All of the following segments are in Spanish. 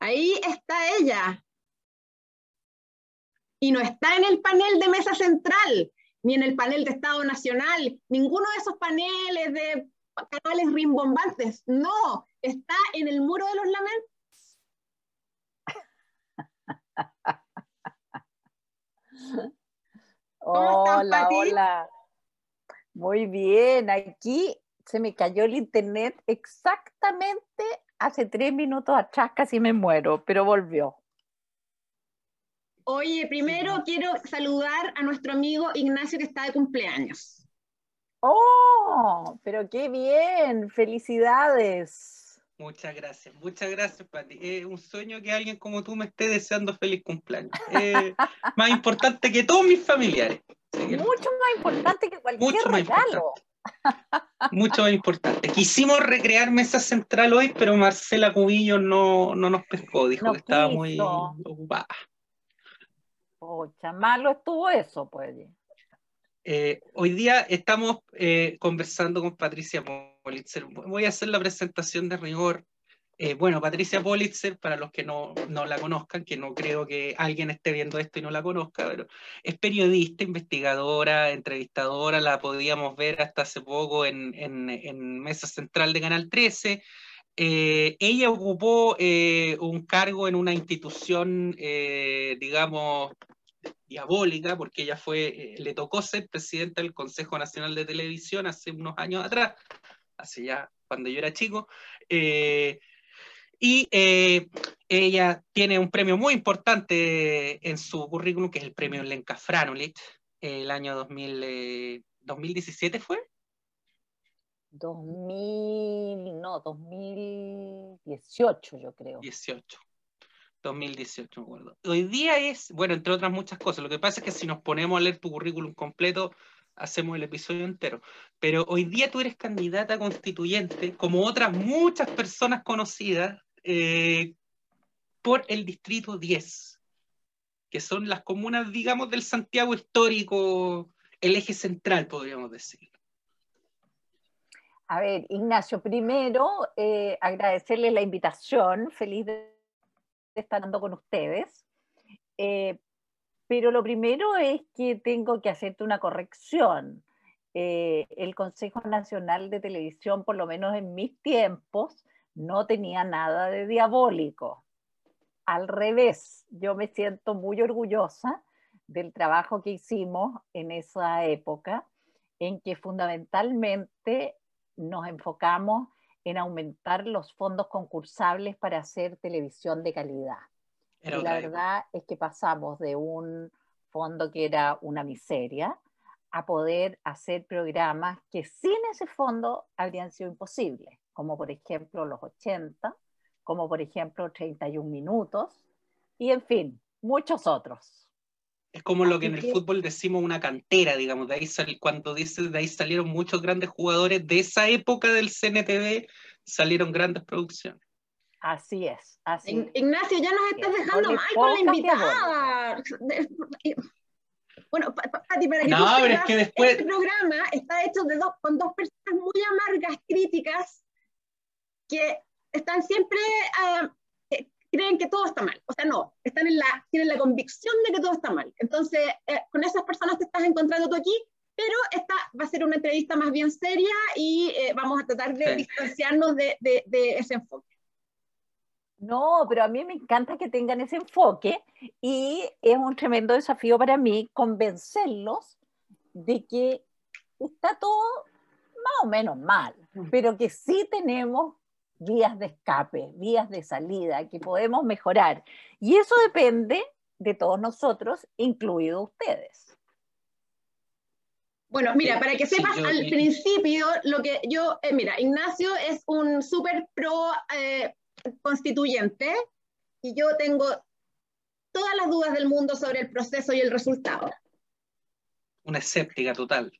Ahí está ella. Y no está en el panel de mesa central, ni en el panel de Estado Nacional, ninguno de esos paneles de canales rimbombantes. No, está en el muro de los lamentos. Hola, hola. Muy bien, aquí se me cayó el internet exactamente hace tres minutos atrás, casi me muero, pero volvió. Oye, primero quiero saludar a nuestro amigo Ignacio que está de cumpleaños. ¡Oh! Pero qué bien, felicidades. Muchas gracias, muchas gracias, Pati. Es un sueño que alguien como tú me esté deseando feliz cumpleaños. Más importante que todos mis familiares. Mucho más importante que cualquier Mucho regalo. Mucho más importante. Quisimos recrear Mesa Central hoy, pero Marcela Cubillo no, no nos pescó, dijo que estaba muy ocupada. Pocha, malo estuvo eso, pues. Eh, hoy día estamos eh, conversando con Patricia Politzer. Voy a hacer la presentación de rigor. Eh, bueno, Patricia Politzer, para los que no, no, la conozcan, que no creo que alguien esté viendo esto y no la conozca, pero es periodista, investigadora, entrevistadora, la podíamos ver hasta hace poco en, en, Mesa Central de Canal 13. ella ocupó un cargo en una institución, digamos, diabólica, porque ella fue, eh, le tocó ser presidenta del Consejo Nacional de Televisión hace unos años atrás, hace ya cuando yo era chico, eh, y eh, ella tiene un premio muy importante en su currículum, que es el premio Lenka Franulich, el año 2000, 2017 fue. 2000, no, 2018 yo creo. 18. 2018, me acuerdo. Hoy día es, bueno, entre otras muchas cosas. Lo que pasa es que si nos ponemos a leer tu currículum completo, hacemos el episodio entero. Pero hoy día tú eres candidata constituyente, como otras muchas personas conocidas, eh, por el Distrito 10, que son las comunas, digamos, del Santiago histórico, el eje central, podríamos decir. A ver, Ignacio, primero eh, agradecerle la invitación, feliz de estar con ustedes. Eh, pero lo primero es que tengo que hacerte una corrección. Eh, el Consejo Nacional de Televisión, por lo menos en mis tiempos, no tenía nada de diabólico. Al revés, yo me siento muy orgullosa del trabajo que hicimos en esa época, en que fundamentalmente nos enfocamos en aumentar los fondos concursables para hacer televisión de calidad. Y la verdad es que pasamos de un fondo que era una miseria a poder hacer programas que sin ese fondo habrían sido imposibles, como por ejemplo los 80, como por ejemplo 31 minutos, y en fin, muchos otros. Es como lo que en el fútbol decimos una cantera, digamos, de ahí cuando dice, de ahí salieron muchos grandes jugadores de esa época del CNTV, salieron grandes producciones. Así es, así. Ignacio, ya nos estás dejando mal con la invitada. Bueno, Pati, para que no, tú es que después... este programa está hecho de dos, con dos personas muy amargas, críticas, que están siempre uh, creen que todo está mal. O sea, no, están en la, tienen la convicción de que todo está mal. Entonces, eh, con esas personas te estás encontrando tú aquí, pero esta va a ser una entrevista más bien seria y eh, vamos a tratar de distanciarnos de, de, de, ese enfoque. No, pero a mí me encanta que tengan ese enfoque y es un tremendo desafío para mí convencerlos de que está todo más o menos mal, mm. pero que sí tenemos vías de escape, vías de salida que podemos mejorar. Y eso depende de todos nosotros, incluidos ustedes. Bueno, mira, para que sepas al principio lo que yo, eh, mira, Ignacio es un súper pro eh, constituyente y yo tengo todas las dudas del mundo sobre el proceso y el resultado. Una escéptica total.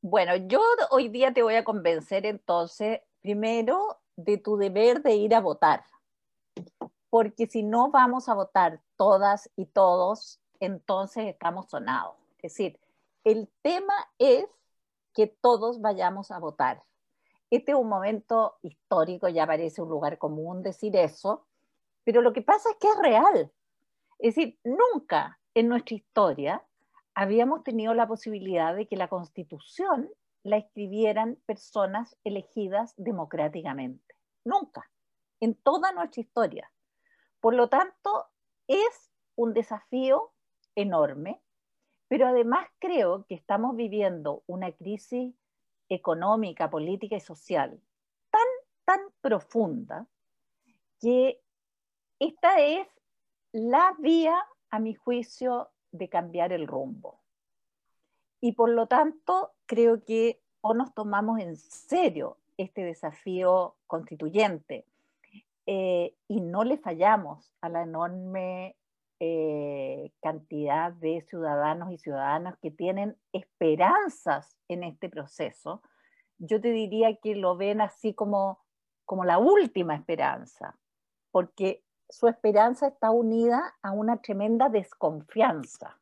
Bueno, yo hoy día te voy a convencer entonces, primero, de tu deber de ir a votar. Porque si no vamos a votar todas y todos entonces estamos sonados. Es decir, el tema es que todos vayamos a votar. Este es un momento histórico, ya parece un lugar común decir eso, pero lo que pasa es que es real. Es decir, nunca en nuestra historia habíamos tenido la posibilidad de que la constitución la escribieran personas elegidas democráticamente. Nunca, en toda nuestra historia. Por lo tanto, es un desafío enorme, pero además creo que estamos viviendo una crisis económica, política y social tan, tan profunda que esta es la vía, a mi juicio, de cambiar el rumbo. Y por lo tanto, creo que o nos tomamos en serio este desafío constituyente eh, y no le fallamos a la enorme eh, cantidad de ciudadanos y ciudadanas que tienen esperanzas en este proceso, yo te diría que lo ven así como, como la última esperanza, porque su esperanza está unida a una tremenda desconfianza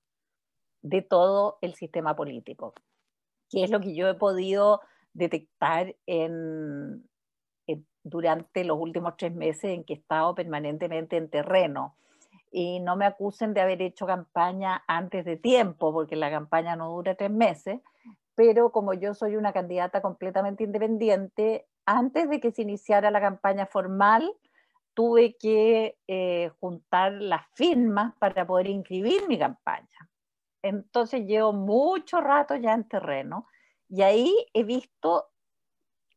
de todo el sistema político, que es lo que yo he podido detectar en, durante los últimos tres meses en que he estado permanentemente en terreno. Y no me acusen de haber hecho campaña antes de tiempo, porque la campaña no dura tres meses, pero como yo soy una candidata completamente independiente, antes de que se iniciara la campaña formal, tuve que eh, juntar las firmas para poder inscribir mi campaña. Entonces llevo mucho rato ya en terreno y ahí he visto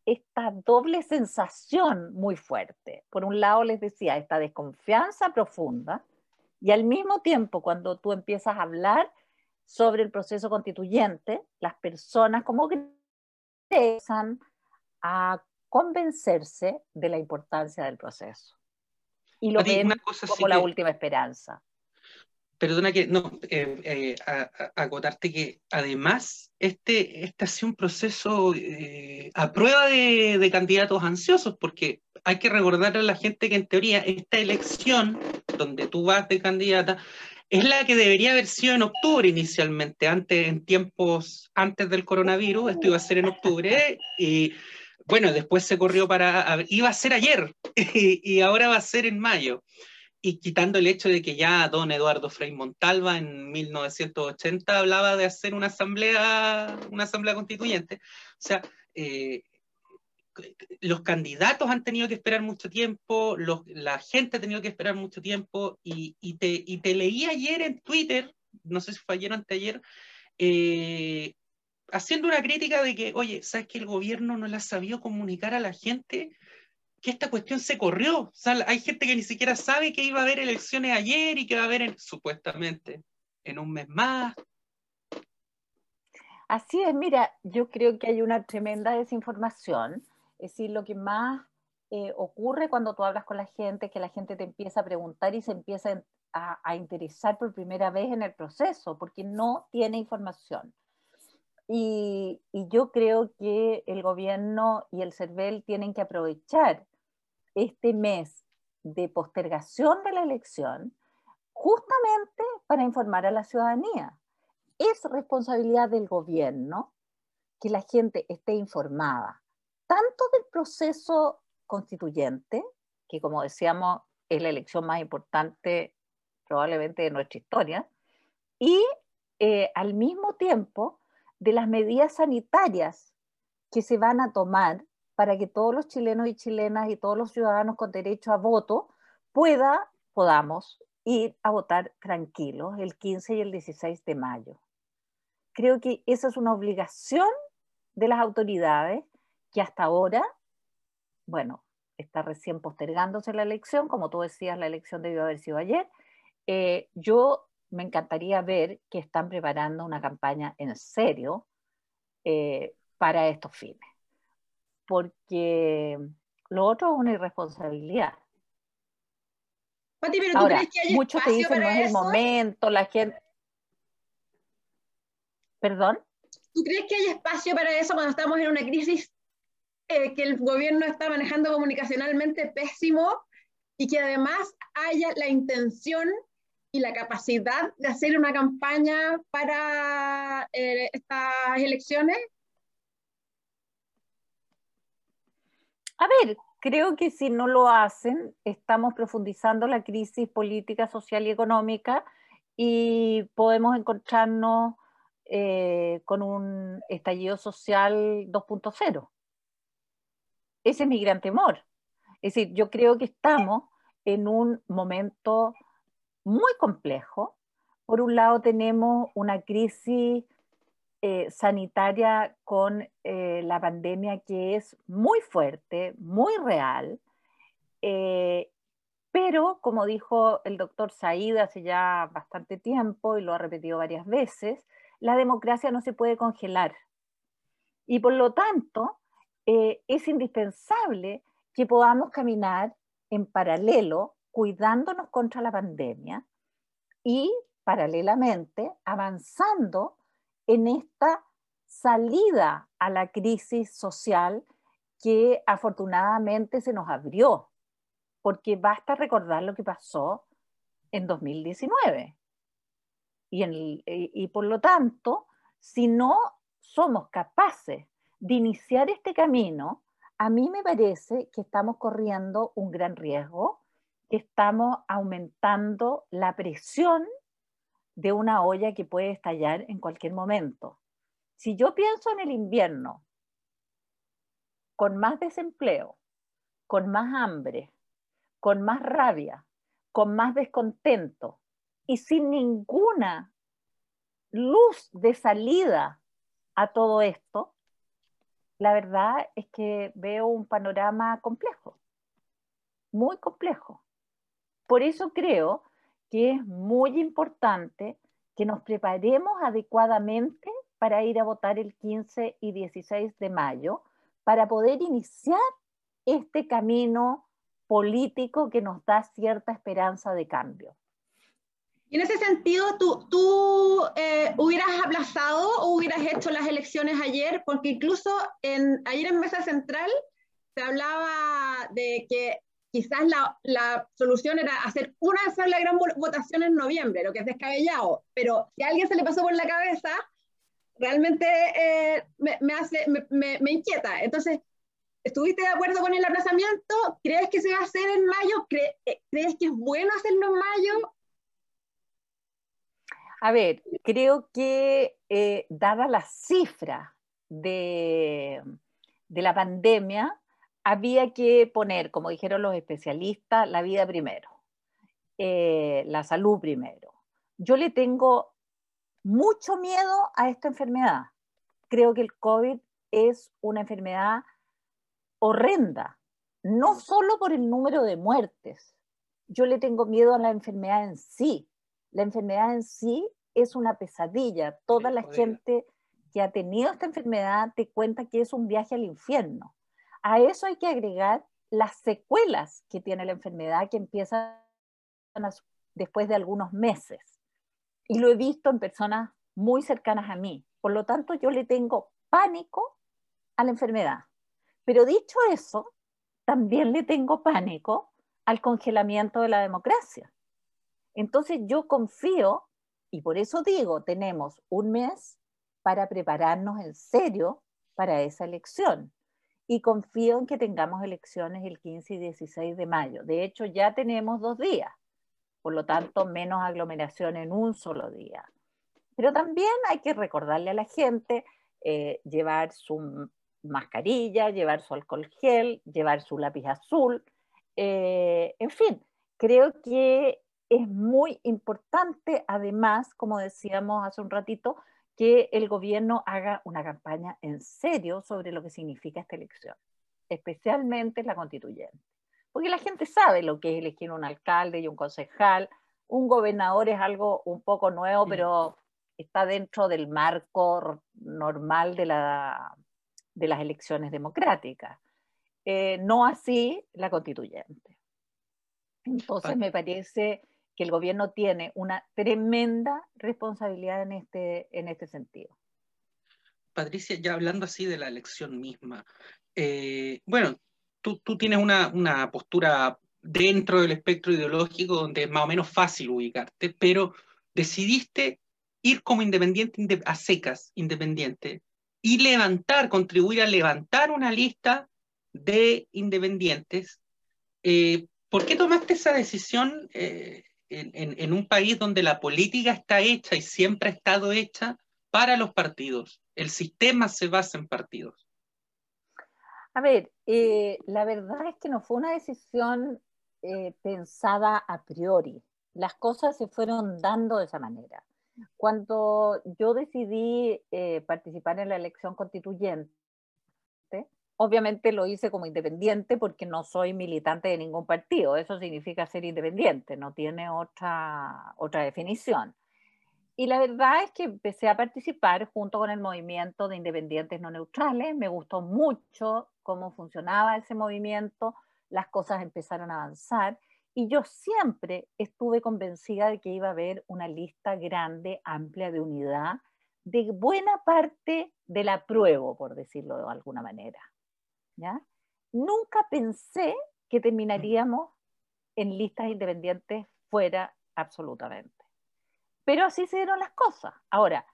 esta doble sensación muy fuerte. Por un lado les decía, esta desconfianza profunda y al mismo tiempo cuando tú empiezas a hablar sobre el proceso constituyente, las personas como que empiezan a convencerse de la importancia del proceso y lo ven como la última esperanza. Perdona que no, eh, eh, acotarte que además este, este ha sido un proceso eh, a prueba de, de, candidatos ansiosos, porque hay que recordarle a la gente que en teoría esta elección, donde tú vas de candidata, es la que debería haber sido en octubre inicialmente, antes, en tiempos antes del coronavirus, esto iba a ser en octubre, y bueno, después se corrió para, iba a ser ayer y, ahora va a ser en mayo. Y quitando el hecho de que ya don Eduardo Frei Montalva en 1980 hablaba de hacer una asamblea, una asamblea constituyente. O sea, eh, los candidatos han tenido que esperar mucho tiempo, la gente ha tenido que esperar mucho tiempo y, te, y te leí ayer en Twitter, no sé si fue ayer o anteayer, eh, haciendo una crítica de que, oye, ¿sabes que el gobierno no le ha sabido comunicar a la gente que esta cuestión se corrió? Hay gente que ni siquiera sabe que iba a haber elecciones ayer y que va a haber supuestamente en un mes más. Así es, mira, yo creo que hay una tremenda desinformación. Es decir, lo que más eh, ocurre cuando tú hablas con la gente que la gente te empieza a preguntar y se empieza a interesar por primera vez en el proceso, porque no tiene información. Y, yo creo que el gobierno y el CERVEL tienen que aprovechar este mes de postergación de la elección justamente para informar a la ciudadanía. Es responsabilidad del gobierno que la gente esté informada, tanto del proceso constituyente, que como decíamos es la elección más importante probablemente de nuestra historia, y eh, al mismo tiempo de las medidas sanitarias que se van a tomar para que todos los chilenos y chilenas y todos los ciudadanos con derecho a voto pueda, podamos ir a votar tranquilos el 15 y el 16 de mayo. Creo que esa es una obligación de las autoridades que hasta ahora, bueno, está recién postergándose la elección, como tú decías, la elección debió haber sido ayer. Eh, yo me encantaría ver que están preparando una campaña en serio eh, para estos fines, porque lo otro es una irresponsabilidad. Ahora, muchos te dicen no es el momento, la gente... ¿Perdón? ¿Tú crees que hay espacio para eso cuando estamos en una crisis eh, que el gobierno está manejando comunicacionalmente pésimo y que además haya la intención y la capacidad de hacer una campaña para eh, estas elecciones? A ver, creo que si no lo hacen, estamos profundizando la crisis política, social y económica y podemos encontrarnos eh, con un estallido social 2.0. Ese es mi gran temor. Es decir, yo creo que estamos en un momento muy complejo. Por un lado tenemos una crisis eh, sanitaria con eh, la pandemia que es muy fuerte, muy real, pero como dijo el doctor Said hace ya bastante tiempo y lo ha repetido varias veces, la democracia no se puede congelar. Y por lo tanto, eh, es indispensable que podamos caminar en paralelo, cuidándonos contra la pandemia y paralelamente avanzando en esta salida a la crisis social que afortunadamente se nos abrió, porque basta recordar lo que pasó en 2019. Y, por lo tanto, si no somos capaces de iniciar este camino, a mí me parece que estamos corriendo un gran riesgo, que estamos aumentando la presión de una olla que puede estallar en cualquier momento. Si yo pienso en el invierno, con más desempleo, con más hambre, con más rabia, con más descontento, y sin ninguna luz de salida a todo esto, la verdad es que veo un panorama complejo, muy complejo. Por eso creo que es muy importante que nos preparemos adecuadamente para ir a votar el 15 y 16 de mayo, para poder iniciar este camino político que nos da cierta esperanza de cambio. Y en ese sentido, ¿tú, tú eh, hubieras aplazado o hubieras hecho las elecciones ayer? Porque incluso en, ayer en Mesa Central se hablaba de que quizás la, la, solución era hacer una sola gran votación en noviembre, lo que es descabellado, pero si a alguien se le pasó por la cabeza, realmente eh, me, me, hace, me, me, inquieta. Entonces, ¿estuviste de acuerdo con el aplazamiento? ¿Crees que se va a hacer en mayo? Eh, ¿Crees que es bueno hacerlo en mayo? A ver, creo que eh, dada la cifra de, la pandemia, había que poner, como dijeron los especialistas, la vida primero, eh, la salud primero. Yo le tengo mucho miedo a esta enfermedad. Creo que el COVID es una enfermedad horrenda, no solo por el número de muertes. Yo le tengo miedo a la enfermedad en sí la enfermedad en sí es una pesadilla. Toda la gente que ha tenido esta enfermedad te cuenta que es un viaje al infierno. A eso hay que agregar las secuelas que tiene la enfermedad que empiezan después de algunos meses. Y lo he visto en personas muy cercanas a mí. Por lo tanto, yo le tengo pánico a la enfermedad. Pero dicho eso, también le tengo pánico al congelamiento de la democracia. Entonces yo confío, y por eso digo, tenemos un mes para prepararnos en serio para esa elección. Y confío en que tengamos elecciones el 15 y 16 de mayo. De hecho, ya tenemos dos días, por lo tanto, menos aglomeración en un solo día. Pero también hay que recordarle a la gente eh, llevar su mascarilla, llevar su alcohol gel, llevar su lápiz azul. Eh, en fin, creo que es muy importante, además, como decíamos hace un ratito, que el gobierno haga una campaña en serio sobre lo que significa esta elección, especialmente la constituyente. Porque la gente sabe lo que es elegir un alcalde y un concejal. Un gobernador es algo un poco nuevo, pero está dentro del marco normal de, la, de las elecciones democráticas. Eh, no así la constituyente. Entonces me parece que el gobierno tiene una tremenda responsabilidad en este, en este sentido. Patricia, ya hablando así de la elección misma, eh, bueno, tú, tú tienes una, una, postura dentro del espectro ideológico donde es más o menos fácil ubicarte, pero decidiste ir como independiente a secas, independiente, y levantar, contribuir a levantar una lista de independientes. Eh, ¿Por qué tomaste esa decisión eh, en, un país donde la política está hecha y siempre ha estado hecha para los partidos? El sistema se basa en partidos. A ver, eh, la verdad es que no fue una decisión pensada a priori. Las cosas se fueron dando de esa manera. Cuando yo decidí eh, participar en la elección constituyente, obviamente lo hice como independiente porque no soy militante de ningún partido. Eso significa ser independiente, no tiene otra, otra definición. Y la verdad es que empecé a participar junto con el movimiento de independientes no neutrales. Me gustó mucho cómo funcionaba ese movimiento. Las cosas empezaron a avanzar y yo siempre estuve convencida de que iba a haber una lista grande, amplia de unidad de buena parte del apruebo, por decirlo de alguna manera. Nunca pensé que terminaríamos en listas independientes fuera absolutamente. Pero así se dieron las cosas. Ahora,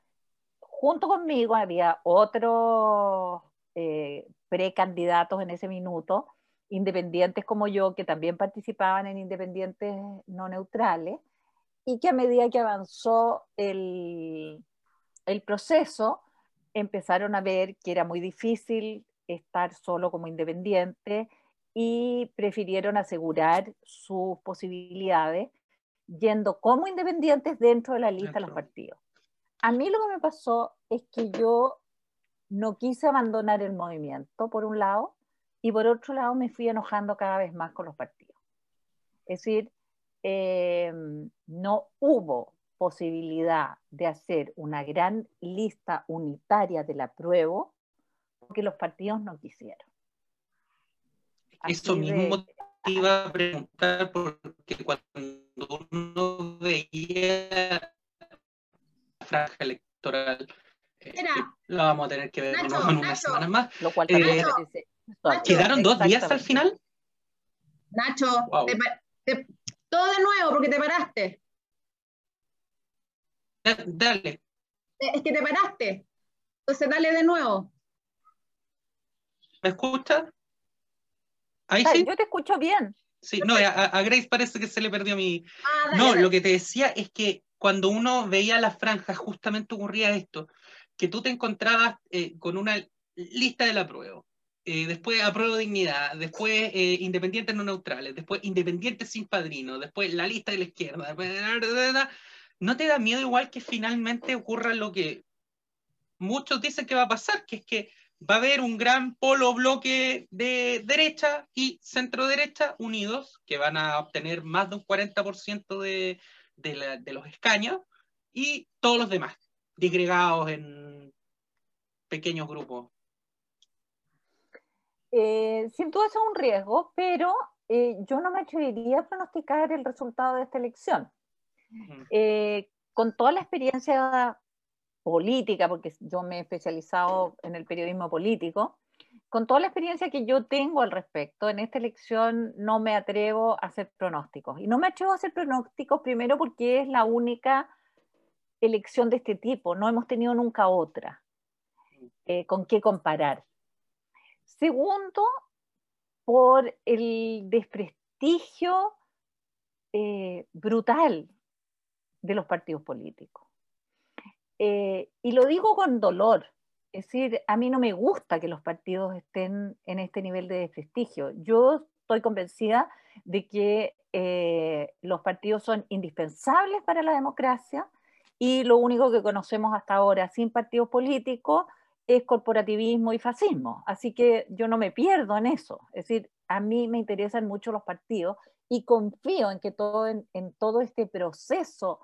junto conmigo había otros eh, precandidatos en ese minuto independientes como yo, que también participaban en independientes no neutrales, y que a medida que avanzó el proceso, empezaron a ver que era muy difícil estar solo como independiente y prefirieron asegurar sus posibilidades yendo como independientes dentro de la lista de los partidos. A mí lo que me pasó es que yo no quise abandonar el movimiento, por un lado, y por otro lado me fui enojando cada vez más con los partidos. Es decir, eh, no hubo posibilidad de hacer una gran lista unitaria del apruebo porque los partidos no quisieron. Eso mismo te iba a preguntar porque cuando uno veía la franja electoral, eh, lo vamos a tener que ver en unas semanas más. Lo cual eh, ¿Quedaron dos días al final? Nacho, todo de nuevo porque te paraste. Dale. Es que te paraste. Entonces dale de nuevo. ¿Me escucha? Ahí sí. Yo te escucho bien. Sí, no, a, Grace parece que se le perdió mi. Ah, no, lo que te decía es que cuando uno veía la franja, justamente ocurría esto: que tú te encontrabas eh, con una lista de la prueba eh, después apruebo dignidad, después eh, independientes no neutrales, después independientes sin padrino, después la lista de la izquierda. ¿No te da miedo igual que finalmente ocurra lo que muchos dicen que va a pasar, que es que va a haber un gran polo bloque de derecha y centro derecha unidos, que van a obtener más de un 40% de, de, de los escaños, y todos los demás, disgregados en pequeños grupos eh, sin duda es un riesgo, pero eh, yo no me atrevería a pronosticar el resultado de esta elección. Eh, con toda la experiencia política, porque yo me he especializado en el periodismo político, con toda la experiencia que yo tengo al respecto, en esta elección no me atrevo a hacer pronósticos. Y no me atrevo a hacer pronósticos primero porque es la única elección de este tipo, no hemos tenido nunca otra con qué comparar. Segundo, por el desprestigio eh, brutal de los partidos políticos. Eh, y lo digo con dolor, es decir, a mí no me gusta que los partidos estén en este nivel de desprestigio. Yo estoy convencida de que eh, los partidos son indispensables para la democracia y lo único que conocemos hasta ahora sin partidos políticos es corporativismo y fascismo. Así que yo no me pierdo en eso. Es decir, a mí me interesan mucho los partidos y confío en que todo, en, todo este proceso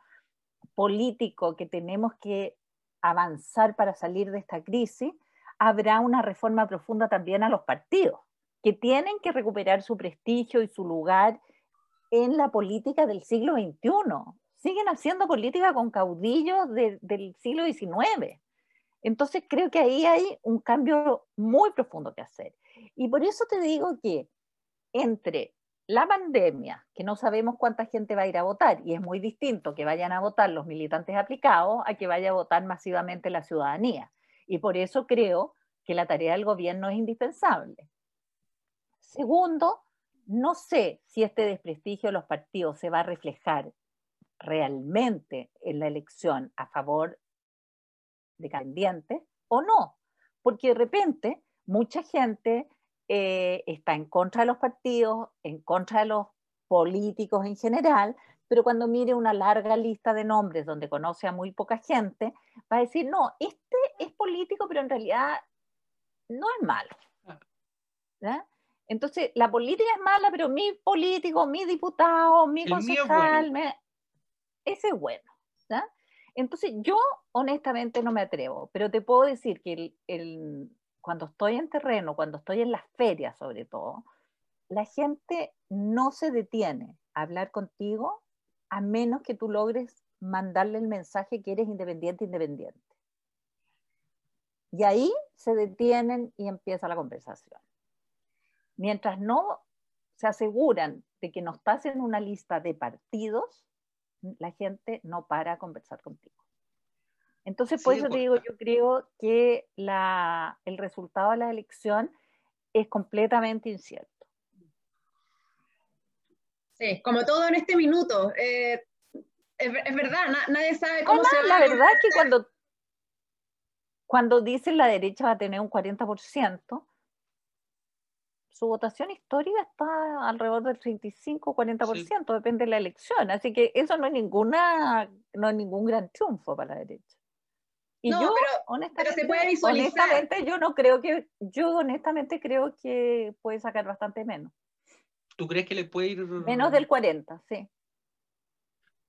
político que tenemos que avanzar para salir de esta crisis, habrá una reforma profunda también a los partidos, que tienen que recuperar su prestigio y su lugar en la política del siglo XXI. Siguen haciendo política con caudillos del siglo XIX. Entonces creo que ahí hay un cambio muy profundo que hacer. Y por eso te digo que entre la pandemia, que no sabemos cuánta gente va a ir a votar, y es muy distinto que vayan a votar los militantes aplicados a que vaya a votar masivamente la ciudadanía. Y por eso creo que la tarea del gobierno es indispensable. Segundo, no sé si este desprestigio de los partidos se va a reflejar realmente en la elección a favor de candidatos o no, porque de repente mucha gente eh, está en contra de los partidos, en contra de los políticos en general, pero cuando mire una larga lista de nombres donde conoce a muy poca gente, va a decir, no, este es político, pero en realidad no es malo. Entonces, la política es mala, pero mi político, mi diputado, mi concejal, ese es bueno. Entonces, yo honestamente no me atrevo, pero te puedo decir que el, cuando estoy en terreno, cuando estoy en las ferias sobre todo, la gente no se detiene a hablar contigo a menos que tú logres mandarle el mensaje que eres independiente, independiente. Y ahí se detienen y empieza la conversación. Mientras no se aseguran de que no estás en una lista de partidos, la gente no para a conversar contigo. Entonces, por eso te digo, yo creo que el resultado de la elección es completamente incierto. Sí, como todo en este minuto. Eh, es, verdad, nadie sabe cómo se va La verdad es que cuando, cuando dicen la derecha va a tener un 40%, su votación histórica está alrededor del 35-40%, depende de la elección. Así que eso no es, ninguna, no es ningún gran triunfo para la derecha. Y yo, honestamente, se puede honestamente, yo no creo que, yo honestamente creo que puede sacar bastante menos. ¿Tú crees que le puede ir? Menos del 40, sí.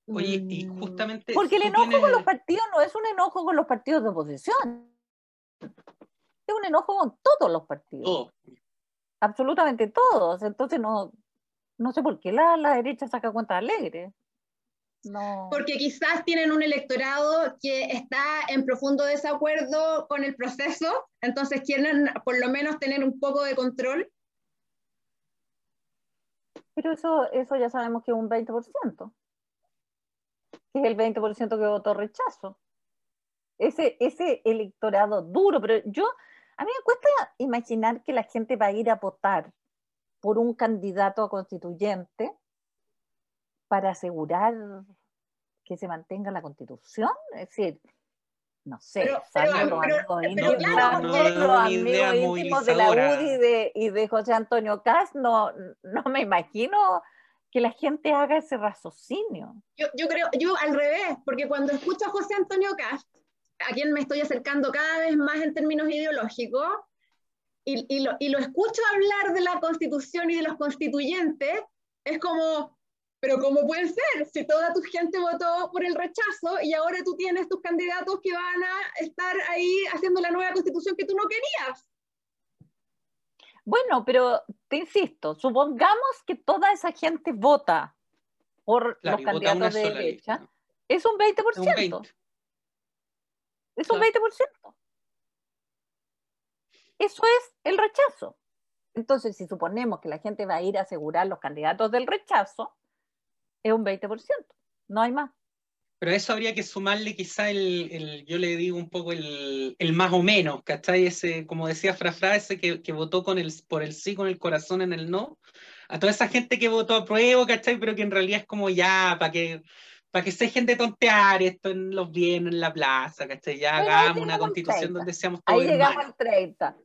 Oye, y mm. justamente. Porque el enojo con los partidos no es un enojo con los partidos de oposición. Es un enojo con todos los partidos. Absolutamente todos. Entonces no, no sé por qué la, la derecha saca cuenta alegre. Porque quizás tienen un electorado que está en profundo desacuerdo con el proceso, entonces quieren por lo menos tener un poco de control. Pero eso, eso ya sabemos que es un 20%, que es el 20% que votó rechazo. Ese, ese electorado duro, pero yo, a mí me cuesta imaginar que la gente va a ir a votar por un candidato a constituyente para asegurar que se mantenga la constitución? Es decir, no sé, pero, los amigos íntimos, de la UDI y de, y de José Antonio Caz, no, no me imagino que la gente haga ese raciocinio. Yo, yo creo, yo al revés, porque cuando escucho a José Antonio Caz, a quien me estoy acercando cada vez más en términos ideológicos, y, y, lo, y lo escucho hablar de la constitución y de los constituyentes, es como, pero ¿cómo puede ser? Si toda tu gente votó por el rechazo y ahora tú tienes tus candidatos que van a estar ahí haciendo la nueva constitución que tú no querías. Bueno, pero te insisto, supongamos que toda esa gente vota por los candidatos de derecha. Es un 20%. Es un 20%. Eso es el rechazo. Entonces, si suponemos que la gente va a ir a asegurar los candidatos del rechazo, es un 20%, no hay más. Pero a eso habría que sumarle quizá el, yo le digo un poco el, más o menos, ¿cachai? Ese, como decía Frafra, ese que, que, votó con el, por el sí, con el corazón en el no. A toda esa gente que votó a prueba, ¿cachai? Pero que en realidad es como ya, para que, para que se de tontear esto en los bienes, en la plaza, ¿cachai? Ya hagamos una constitución donde seamos todos Ahí llegamos al 30.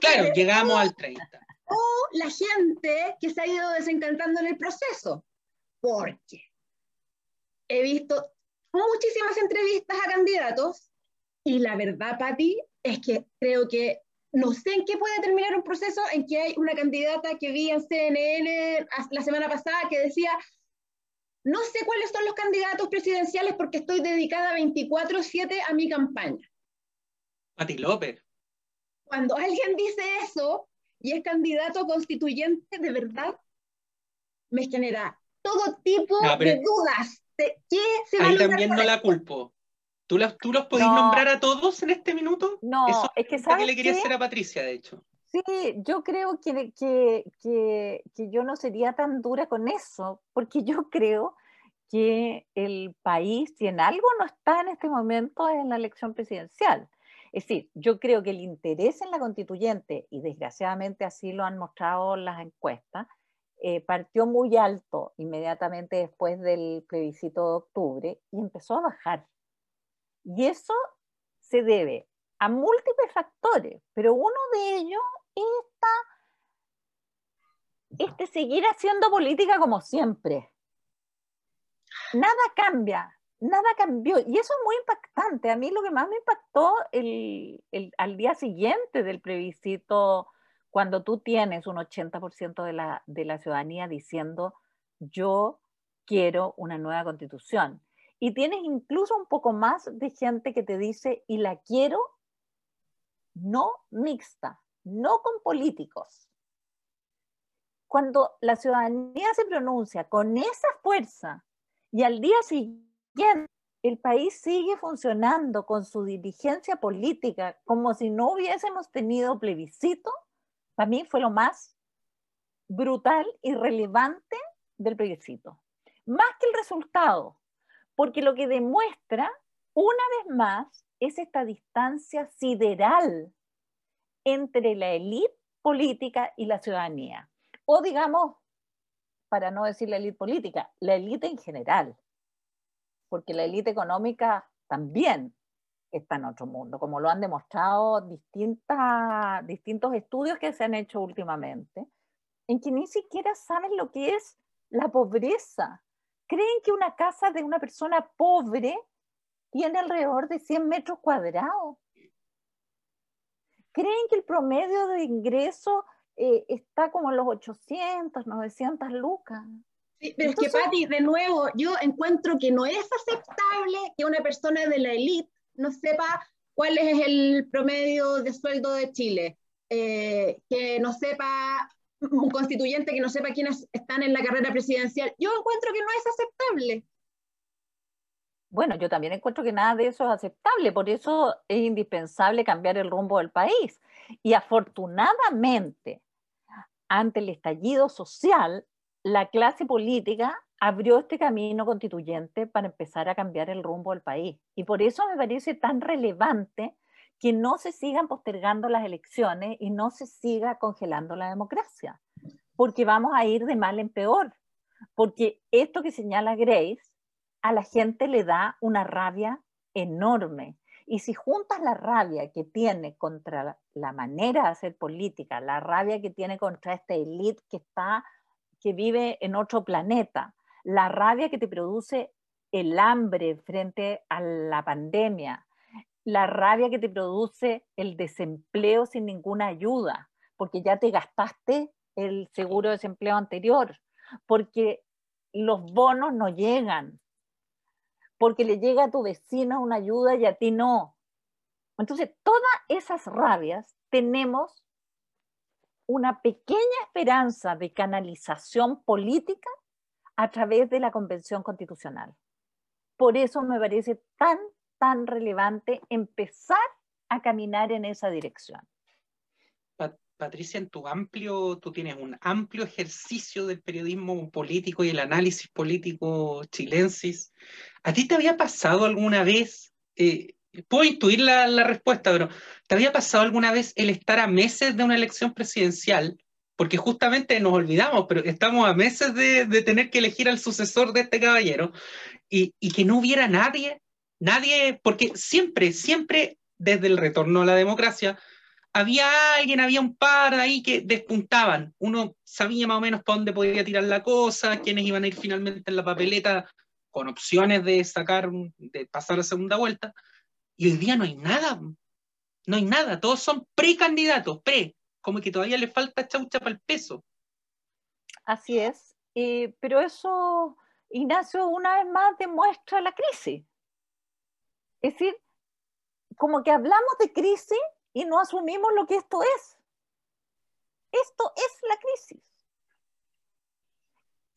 Claro, llegamos al 30. O la gente que se ha ido desencantando en el proceso porque he visto muchísimas entrevistas a candidatos y la verdad, Patti, es que creo que no sé en qué puede terminar un proceso en que hay una candidata que vi en CNN la semana pasada que decía, no sé cuáles son los candidatos presidenciales porque estoy dedicada 24/7 a mi campaña. Patti López. Cuando alguien dice eso y es candidato constituyente, de verdad, me genera todo tipo de dudas. De ¿Qué se va ahí también no la culpo. ¿Tú, los, tú los podés nombrar a todos en este minuto? No, es que ¿sabes que le quería hacer a Patricia, de hecho. Sí, yo creo que, que, que, que, yo no sería tan dura con eso, porque yo creo que el país, si en algo no está en este momento, es en la elección presidencial. Es decir, yo creo que el interés en la constituyente, y desgraciadamente así lo han mostrado las encuestas, eh, partió muy alto inmediatamente después del plebiscito de octubre y empezó a bajar. Y eso se debe a múltiples factores, pero uno de ellos es este seguir haciendo política como siempre. Nada cambia, nada cambió. Y eso es muy impactante. A mí lo que más me impactó el, al día siguiente del plebiscito, cuando tú tienes un 80% de la, de la ciudadanía diciendo, yo quiero una nueva constitución. Y tienes incluso un poco más de gente que te dice, y la quiero no mixta, no con políticos. Cuando la ciudadanía se pronuncia con esa fuerza y al día siguiente el país sigue funcionando con su dirigencia política como si no hubiésemos tenido plebiscito, para mí fue lo más brutal y relevante del plebiscito. Más que el resultado, porque lo que demuestra, una vez más, es esta distancia sideral entre la élite política y la ciudadanía. O digamos, para no decir la élite política, la élite en general porque la élite económica también está en otro mundo, como lo han demostrado distintas, distintos estudios que se han hecho últimamente, en que ni siquiera saben lo que es la pobreza. Creen que una casa de una persona pobre tiene alrededor de 100 metros cuadrados. Creen que el promedio de ingreso eh, está como en los 800, 900 lucas pero es que, Patti, de nuevo, yo encuentro que no es aceptable que una persona de la élite no sepa cuál es el promedio de sueldo de Chile, eh, que no sepa, un constituyente que no sepa quiénes están en la carrera presidencial. Yo encuentro que no es aceptable. Bueno, yo también encuentro que nada de eso es aceptable, por eso es indispensable cambiar el rumbo del país. Y afortunadamente, ante el estallido social, la clase política abrió este camino constituyente para empezar a cambiar el rumbo del país. Y por eso me parece tan relevante que no se sigan postergando las elecciones y no se siga congelando la democracia, porque vamos a ir de mal en peor, porque esto que señala Grace a la gente le da una rabia enorme. Y si juntas la rabia que tiene contra la manera de hacer política, la rabia que tiene contra esta élite que está que vive en otro planeta, la rabia que te produce el hambre frente a la pandemia, la rabia que te produce el desempleo sin ninguna ayuda, porque ya te gastaste el seguro de desempleo anterior, porque los bonos no llegan, porque le llega a tu vecino una ayuda y a ti no. Entonces, todas esas rabias tenemos una pequeña esperanza de canalización política a través de la Convención Constitucional. Por eso me parece tan, tan relevante empezar a caminar en esa dirección. Patricia, en tu amplio, tú tienes un amplio ejercicio del periodismo político y el análisis político chilensis. ¿A ti te había pasado alguna vez eh, puedo intuir la, la, respuesta, pero ¿te había pasado alguna vez el estar a meses de una elección presidencial? Porque justamente nos olvidamos, pero estamos a meses de, tener que elegir al sucesor de este caballero y, que no hubiera nadie, nadie, porque siempre, siempre desde el retorno a la democracia, había alguien, había un par ahí que despuntaban. Uno sabía más o menos para dónde podía tirar la cosa, quiénes iban a ir finalmente en la papeleta con opciones de sacar, de pasar a segunda vuelta y hoy día no hay nada, no hay nada, todos son precandidatos, pre, como que todavía le falta chaucha para el peso. Así es, eh, pero eso, Ignacio, una vez más demuestra la crisis. Es decir, como que hablamos de crisis y no asumimos lo que esto es. Esto es la crisis.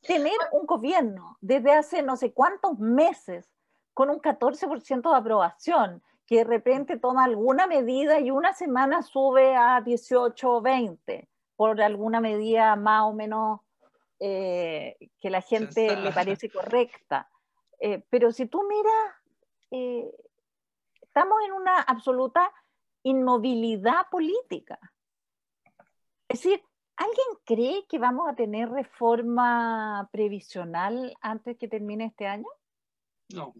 Tener un gobierno desde hace no sé cuántos meses con un 14% de aprobación, que de repente toma alguna medida y una semana sube a 18 o 20 por alguna medida más o menos eh, que la gente le parece correcta. Eh, pero si tú miras, eh, estamos en una absoluta inmovilidad política. Es decir, ¿alguien cree que vamos a tener reforma previsional antes que termine este año? No.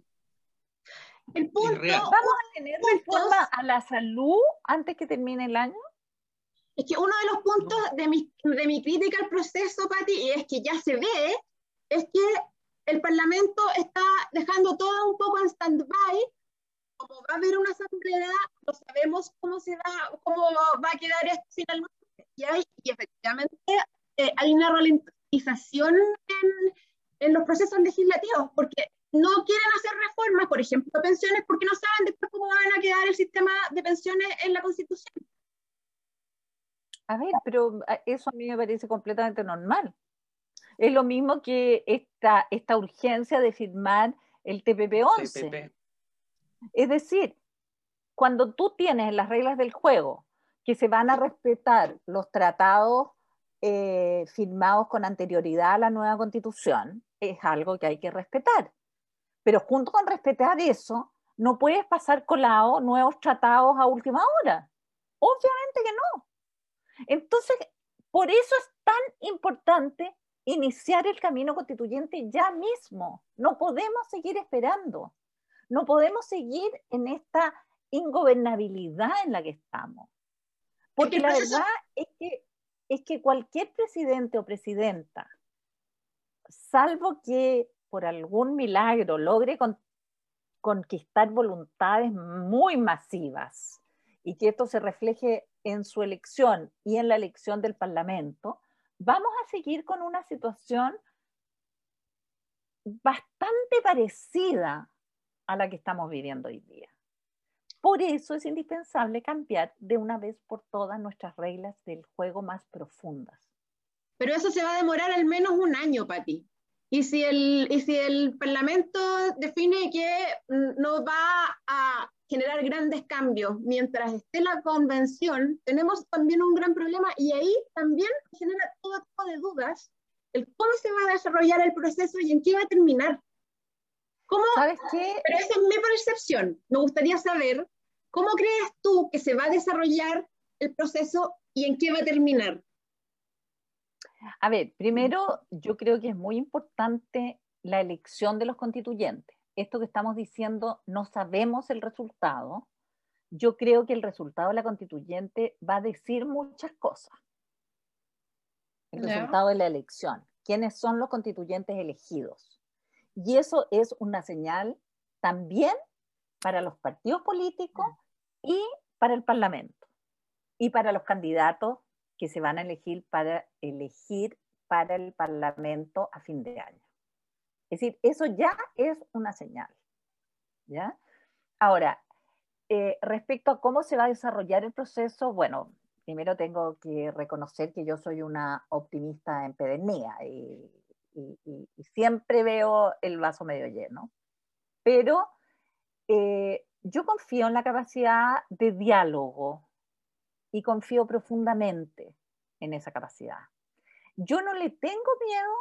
El punto, ¿Vamos a tener reforma a la salud antes que termine el año? Es que uno de los puntos de, mi, de mi crítica al proceso, Pati, y es que ya se ve, es que el Parlamento está dejando todo un poco en stand-by. Como va a haber una asamblea, no sabemos cómo, se va, cómo va a quedar esto finalmente. Y, hay, y efectivamente eh, hay una ralentización en, en los procesos legislativos, porque no quieren hacer reformas, por ejemplo, pensiones, porque no saben después cómo van a quedar el sistema de pensiones en la Constitución. A ver, pero eso a mí me parece completamente normal. Es lo mismo que esta, esta urgencia de firmar el TPP-11. Es decir, cuando tú tienes las reglas del juego que se van a respetar los tratados eh, firmados con anterioridad a la nueva constitución, es algo que hay que respetar. Pero junto con respetar eso, no puedes pasar colado nuevos tratados a última hora. Obviamente que no. Entonces, por eso es tan importante iniciar el camino constituyente ya mismo. No podemos seguir esperando. No podemos seguir en esta ingobernabilidad en la que estamos. Porque la verdad es que, es que cualquier presidente o presidenta, salvo que por algún milagro logre conquistar voluntades muy masivas y que esto se refleje en su elección y en la elección del Parlamento, vamos a seguir con una situación bastante parecida a la que estamos viviendo hoy día. Por eso es indispensable cambiar de una vez por todas nuestras reglas del juego más profundas. Pero eso se va a demorar al menos un año, Pati. Y si el, y si el Parlamento define que no va a generar grandes cambios mientras esté la convención, tenemos también un gran problema y ahí también genera todo tipo de dudas el cómo se va a desarrollar el proceso y en qué va a terminar. ¿Cómo? ¿Sabes qué? Pero esa es mi percepción. Me gustaría saber cómo crees tú que se va a desarrollar el proceso y en qué va a terminar. A ver, primero yo creo que es muy importante la elección de los constituyentes. Esto que estamos diciendo, no sabemos el resultado. Yo creo que el resultado de la constituyente va a decir muchas cosas. El resultado de la elección. ¿Quiénes son los constituyentes elegidos? Y eso es una señal también para los partidos políticos y para el Parlamento y para los candidatos que se van a elegir para elegir para el Parlamento a fin de año. Es decir, eso ya es una señal. ¿ya? Ahora, eh, respecto a cómo se va a desarrollar el proceso, bueno, primero tengo que reconocer que yo soy una optimista empedernida y, y, siempre veo el vaso medio lleno, pero eh, yo confío en la capacidad de diálogo y confío profundamente en esa capacidad. Yo no le tengo miedo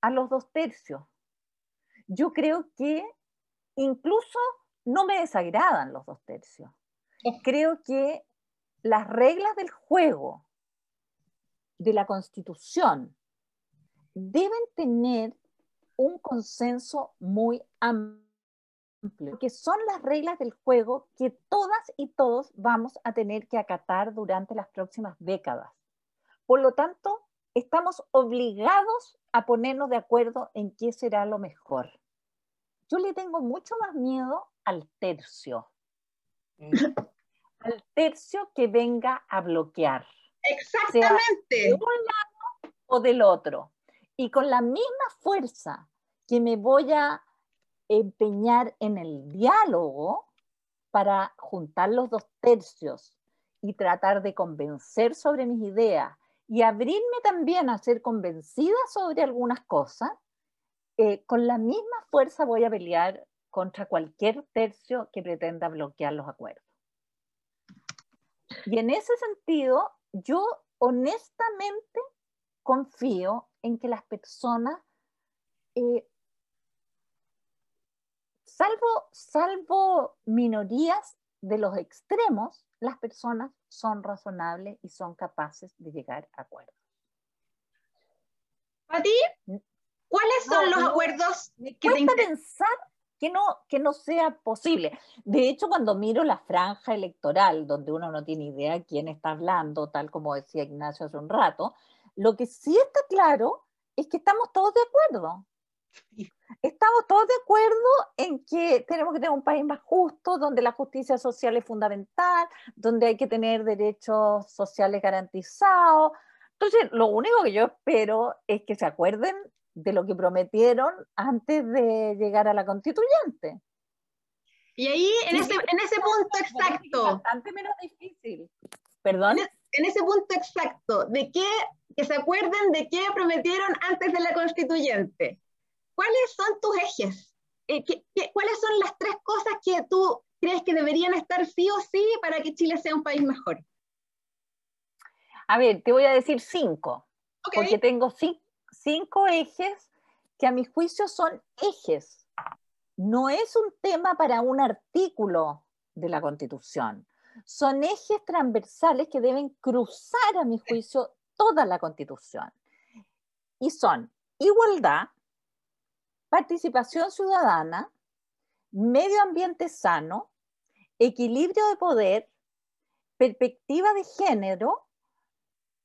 a los dos tercios. Yo creo que incluso no me desagradan los dos tercios. Creo que las reglas del juego de la Constitución deben tener un consenso muy amplio que son las reglas del juego que todas y todos vamos a tener que acatar durante las próximas décadas. Por lo tanto, estamos obligados a ponernos de acuerdo en qué será lo mejor. Yo le tengo mucho más miedo al tercio. Mm. al tercio que venga a bloquear. Exactamente. de un lado o del otro. Y con la misma fuerza que me voy a empeñar en el diálogo para juntar los dos tercios y tratar de convencer sobre mis ideas y abrirme también a ser convencida sobre algunas cosas, eh, con la misma fuerza voy a pelear contra cualquier tercio que pretenda bloquear los acuerdos. Y en ese sentido, yo honestamente confío en que las personas, eh, salvo, salvo minorías de los extremos, las personas son razonables y son capaces de llegar a acuerdos. ¿Para ¿Cuáles son los acuerdos que te pensar que no, que no sea posible. De hecho, cuando miro la franja electoral, donde uno no tiene idea quién está hablando, tal como decía Ignacio hace un rato, lo que sí está claro es que estamos todos de acuerdo. Estamos todos de acuerdo en que tenemos que tener un país más justo, donde la justicia social es fundamental, donde hay que tener derechos sociales garantizados. Entonces, lo único que yo espero es que se acuerden de lo que prometieron antes de llegar a la constituyente. Y ahí, en, ese, en ese punto exacto. Bastante menos difícil. Perdón. En, ese punto exacto, de qué, que se acuerden de qué prometieron antes de la constituyente. ¿Cuáles son tus ejes? Eh, cuáles son las tres cosas que tú crees que deberían estar sí o sí para que Chile sea un país mejor? A ver, te voy a decir cinco, porque tengo cinco ejes que a mi juicio son ejes. No es un tema para un artículo de la Constitución. Son ejes transversales que deben cruzar, a mi juicio, toda la Constitución. Y son igualdad, participación ciudadana, medio ambiente sano, equilibrio de poder, perspectiva de género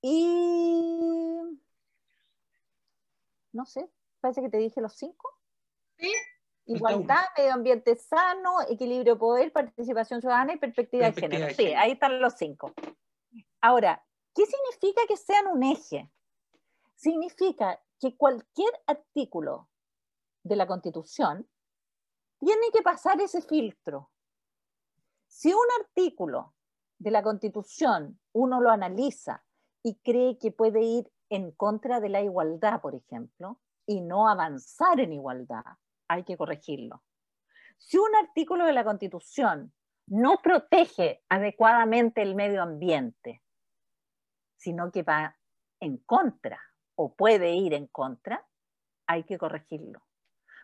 y no sé, parece que te dije los cinco. Sí. Igualdad, medio ambiente sano, equilibrio poder, participación ciudadana y perspectiva, de género. Sí, ahí están los cinco. Ahora, ¿qué significa que sean un eje? Significa que cualquier artículo de la Constitución tiene que pasar ese filtro. Si un artículo de la Constitución uno lo analiza y cree que puede ir en contra de la igualdad, por ejemplo, y no avanzar en igualdad, hay que corregirlo. Si un artículo de la Constitución no protege adecuadamente el medio ambiente, sino que va en contra o puede ir en contra, hay que corregirlo.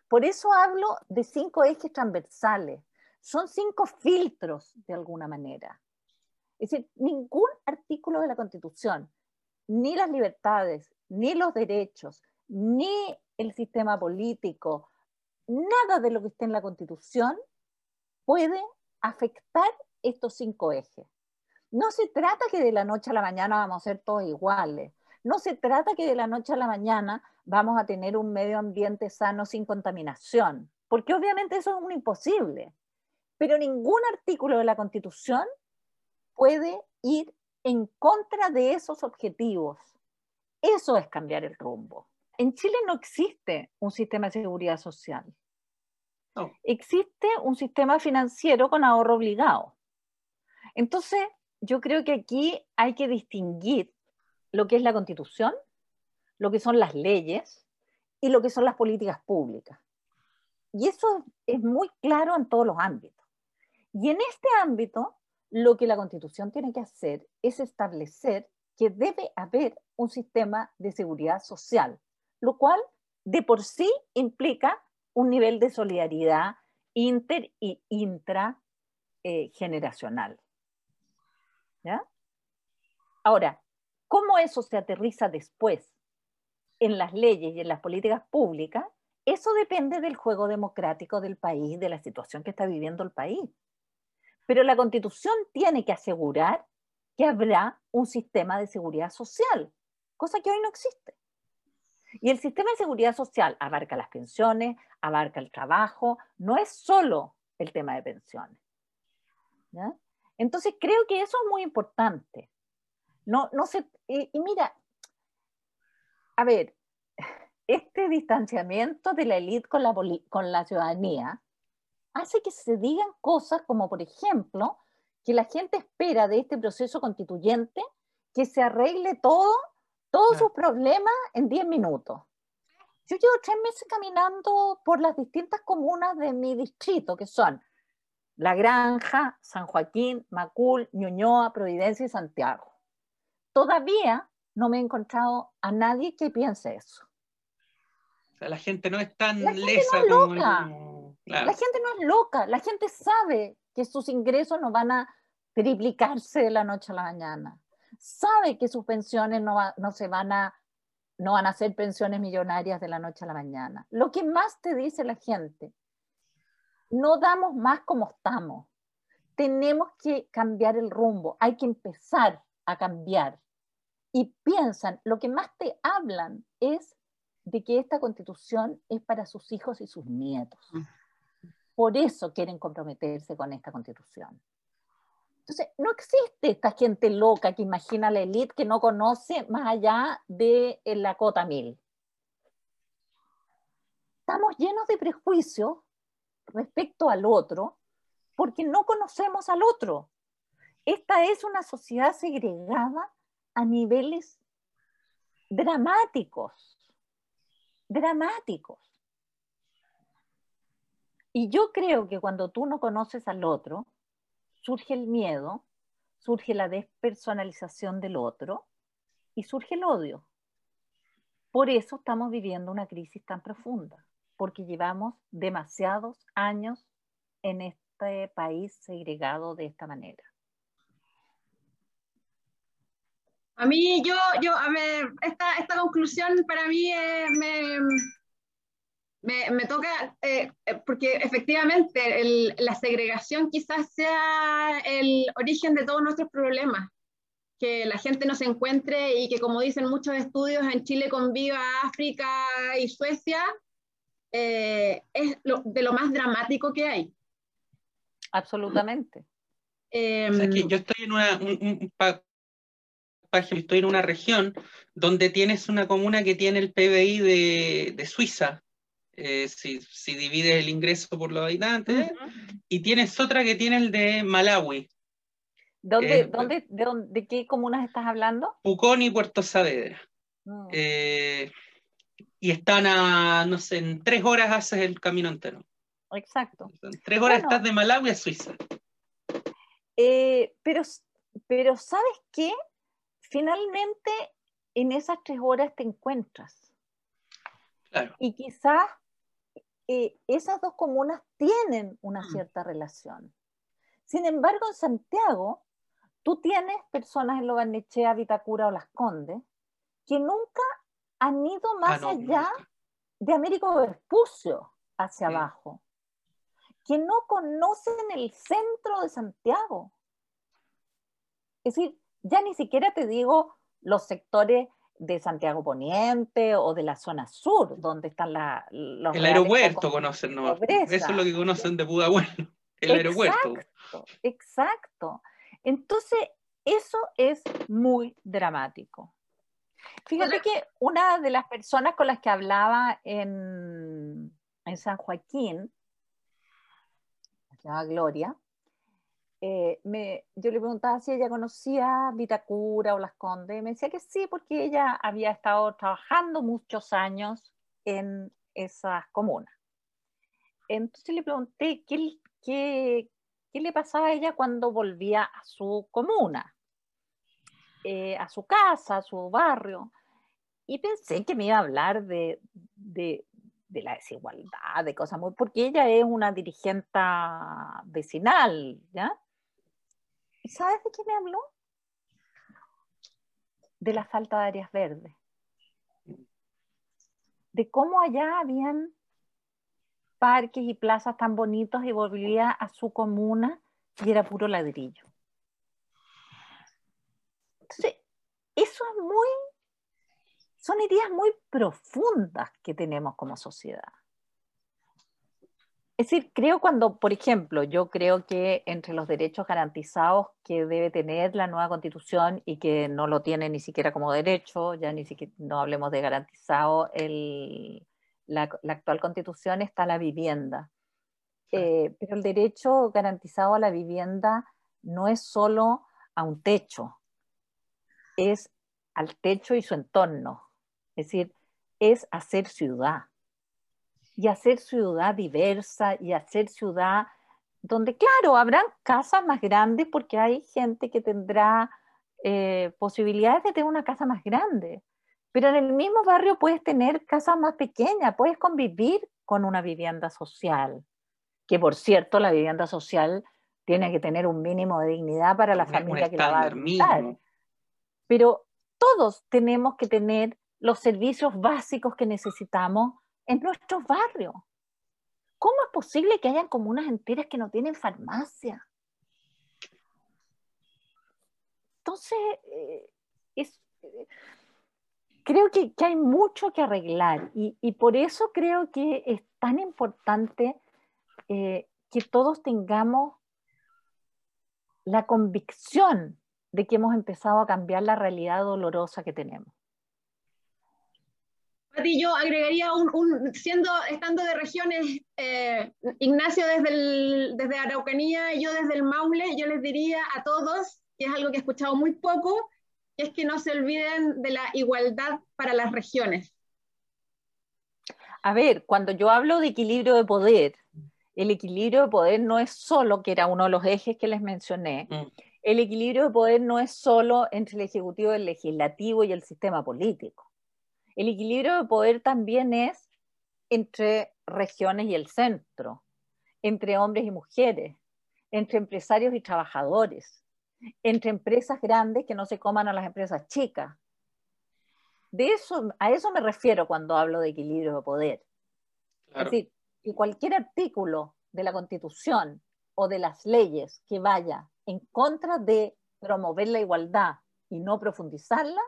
Por eso hablo de cinco ejes transversales. Son cinco filtros de alguna manera. Es decir, ningún artículo de la Constitución ni las libertades, ni los derechos, ni el sistema político, nada de lo que esté en la Constitución puede afectar estos cinco ejes. No se trata que de la noche a la mañana vamos a ser todos iguales. No se trata que de la noche a la mañana vamos a tener un medio ambiente sano sin contaminación, porque obviamente eso es un imposible. Pero ningún artículo de la Constitución puede ir en contra de esos objetivos. Eso es cambiar el rumbo. En Chile no existe un sistema de seguridad social. Existe un sistema financiero con ahorro obligado. Entonces, yo creo que aquí hay que distinguir lo que es la constitución, lo que son las leyes y lo que son las políticas públicas. Y eso es muy claro en todos los ámbitos. Y en este ámbito, lo que la Constitución tiene que hacer es establecer que debe haber un sistema de seguridad social, lo cual de por sí implica un nivel de solidaridad inter y intrageneracional. ¿Ya? Ahora, ¿cómo eso se aterriza después en las leyes y en las políticas públicas? Eso depende del juego democrático del país, de la situación que está viviendo el país. Pero la constitución tiene que asegurar que habrá un sistema de seguridad social, cosa que hoy no existe. Y el sistema de seguridad social abarca las pensiones, abarca el trabajo, no es solo el tema de pensiones. Entonces creo que eso es muy importante. No, no se, y, mira, a ver, este distanciamiento de la élite con la, con la ciudadanía hace que se digan cosas como, por ejemplo, que la gente espera de este proceso constituyente que se arregle todo, todos sus problemas en 10 minutos. Yo llevo tres meses caminando por las distintas comunas de mi distrito, que son La Granja, San Joaquín, Macul, Ñuñoa, Providencia y Santiago. Todavía no me he encontrado a nadie que piense eso. O sea, la gente no es tan La gente lesa no es como... loca. el- Claro. La gente no es loca, la gente sabe que sus ingresos no van a triplicarse de la noche a la mañana. Sabe que sus pensiones no, va- no se van a no van a ser pensiones millonarias de la noche a la mañana. Lo que más te dice la gente, no damos más como estamos. Tenemos que cambiar el rumbo, hay que empezar a cambiar. Y piensan, lo que más te hablan es de que esta constitución es para sus hijos y sus nietos. Por eso quieren comprometerse con esta constitución. Entonces, no existe esta gente loca que imagina la élite que no conoce más allá de eh, la cota mil. Estamos llenos de prejuicios respecto al otro porque no conocemos al otro. Esta es una sociedad segregada a niveles dramáticos, dramáticos. Y yo creo que cuando tú no conoces al otro, surge el miedo, surge la despersonalización del otro y surge el odio. Por eso estamos viviendo una crisis tan profunda, porque llevamos demasiados años en este país segregado de esta manera. A mí, yo, yo, a ver, esta, esta conclusión para mí eh, me, me, me toca, eh, eh, porque efectivamente el- la segregación quizás sea el origen de todos nuestros problemas. Que la gente no se encuentre y que, como dicen muchos estudios, en Chile conviva África y Suecia, eh, es lo- de lo más dramático que hay. Absolutamente. Eh, O sea, que yo estoy en una, un- un pa- estoy en una región donde tienes una comuna que tiene el PBI de, de Suiza, eh, si, si divides el ingreso por los habitantes, y tienes otra que tiene el de Malawi, ¿Dónde, Eh, dónde, de, dónde- de qué comunas estás hablando? Pucón y Puerto Saavedra. Mm. Eh, y están a, no sé, en tres horas haces el camino entero. Exacto. En tres horas Bueno. estás de Malawi a Suiza. Pero, pero ¿sabes qué? Finalmente en esas tres horas te encuentras. Claro. Y quizás eh, esas dos comunas tienen una Mm. cierta relación. Sin embargo, en Santiago, tú tienes personas en Lobarnechea, Vitacura o Las Condes que nunca han ido más Ah, no, allá de Américo Vespucio hacia Sí. abajo, que no conocen el centro de Santiago. Es decir, ya ni siquiera te digo los sectores de Santiago Poniente o de la zona sur, donde están la, los El aeropuerto conocen, ¿no? pobreza. Eso es lo que conocen de Pudahuel. El aeropuerto. Exacto, exacto. Entonces, eso es muy dramático. Fíjate que una de las personas con las que hablaba en, en San Joaquín, se llama Gloria, eh, yo le preguntaba si ella conocía Vitacura o Las Condes, me decía que sí, porque ella había estado trabajando muchos años en esas comunas. Entonces le pregunté qué, le pasaba a ella cuando volvía a su comuna, eh, a su casa, a su barrio. Y pensé que me iba a hablar de la desigualdad, de cosas muy... porque ella es una dirigente vecinal, ¿ya? ¿Y sabes de qué me habló? De la falta de áreas verdes. De cómo allá habían parques y plazas tan bonitos y volvía a su comuna y era puro ladrillo. Entonces, eso es muy, son heridas muy profundas que tenemos como sociedad. Es decir, creo cuando, por ejemplo, yo creo que entre los derechos garantizados que debe tener la nueva constitución y que no lo tiene ni siquiera como derecho, ya ni siquiera no hablemos de garantizado, el, la, la actual constitución está la vivienda. Eh, pero el derecho garantizado a la vivienda no es solo a un techo, es al techo y su entorno. Es decir, es hacer ciudad. Y hacer ciudad diversa y hacer ciudad donde, claro, habrán casas más grandes porque hay gente que tendrá eh, posibilidades de tener una casa más grande. Pero en el mismo barrio puedes tener casas más pequeñas, puedes convivir con una vivienda social, que por cierto la vivienda social tiene que tener un mínimo de dignidad para la familia que la va a habitar. Pero todos tenemos que tener los servicios básicos que necesitamos en nuestros barrios. ¿Cómo es posible que hayan comunas enteras que no tienen farmacia? Entonces, eh, eh, creo que, hay mucho que arreglar y, por eso creo que es tan importante eh, que todos tengamos la convicción de que hemos empezado a cambiar la realidad dolorosa que tenemos. Y yo agregaría un, siendo, estando de regiones, eh, Ignacio desde, desde Araucanía y yo desde el Maule, yo les diría a todos, que es algo que he escuchado muy poco, que es que no se olviden de la igualdad para las regiones. A ver, cuando yo hablo de equilibrio de poder, el equilibrio de poder no es solo, que era uno de los ejes que les mencioné, mm. el equilibrio de poder no es solo entre el Ejecutivo, el Legislativo y el sistema político el equilibrio de poder también es entre regiones y el centro, entre hombres y mujeres, entre empresarios y trabajadores, entre empresas grandes que no se coman a las empresas chicas. De eso, a eso me refiero cuando hablo de equilibrio de poder. Es decir, que cualquier artículo de la Constitución o de las leyes que vaya en contra de promover la igualdad y no profundizarla,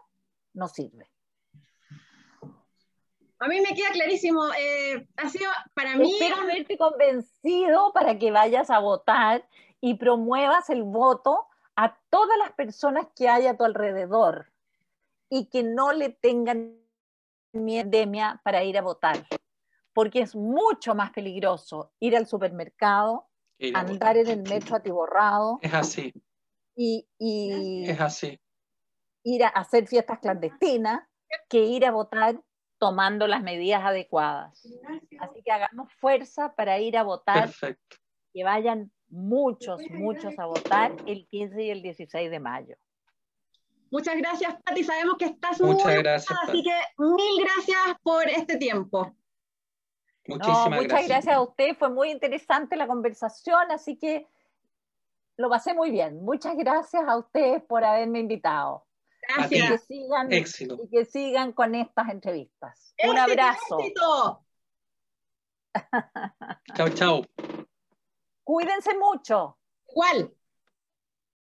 no sirve. A mí me queda clarísimo. Eh, ha sido para mí. Espero haberte convencido para que vayas a votar y promuevas el voto a todas las personas que hay a tu alrededor y que no le tengan miedo para ir a votar. Porque es mucho más peligroso ir al supermercado, andar en el metro atiborrado. Es así. Y, y es así. Ir a hacer fiestas clandestinas que ir a votar tomando las medidas adecuadas. Así que hagamos fuerza para ir a votar. Que vayan muchos, muchos a votar el 15 y el 16 de mayo. Muchas gracias, Pati. Sabemos que estás Muchas muy gracias, así que mil gracias por este tiempo. Muchísimas muchas gracias. a usted. Fue muy interesante la conversación, así que lo pasé muy bien. Muchas gracias a ustedes por haberme invitado. Gracias. Y que sigan, Y que sigan con estas entrevistas. Un abrazo. chao, chao. Cuídense mucho. ¿Cuál?